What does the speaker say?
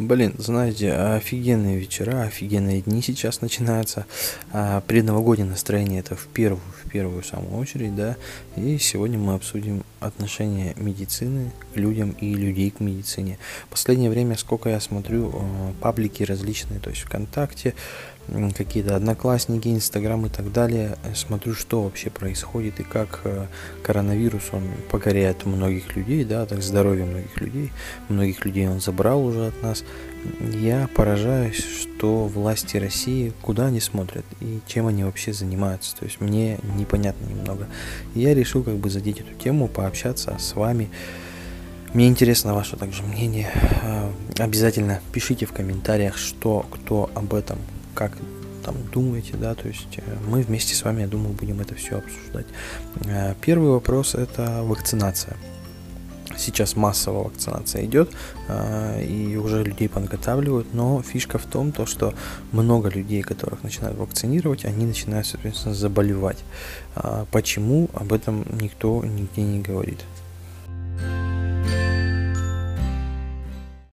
Блин, знаете, офигенные вечера, офигенные дни сейчас начинаются. А, предновогоднее настроение это в первую, в первую самую очередь, да. И сегодня мы обсудим отношение медицины к людям и людей к медицине. Последнее время, сколько я смотрю, э, паблики различные, то есть ВКонтакте, какие-то одноклассники, инстаграм и так далее, смотрю, что вообще происходит и как э, коронавирус, он покоряет многих людей, да, так здоровье многих людей, многих людей он забрал уже от нас. Я поражаюсь, что власти России куда они смотрят и чем они вообще занимаются. То есть мне непонятно немного. Я решил как бы задеть эту тему, пообщаться с вами. Мне интересно ваше также мнение. Э, обязательно пишите в комментариях, что кто об этом как там думаете, да, то есть э, мы вместе с вами, я думаю, будем это все обсуждать. Э, первый вопрос это вакцинация. Сейчас массовая вакцинация идет, э, и уже людей подготавливают, но фишка в том, то, что много людей, которых начинают вакцинировать, они начинают, соответственно, заболевать. Почему? Об этом никто нигде не говорит.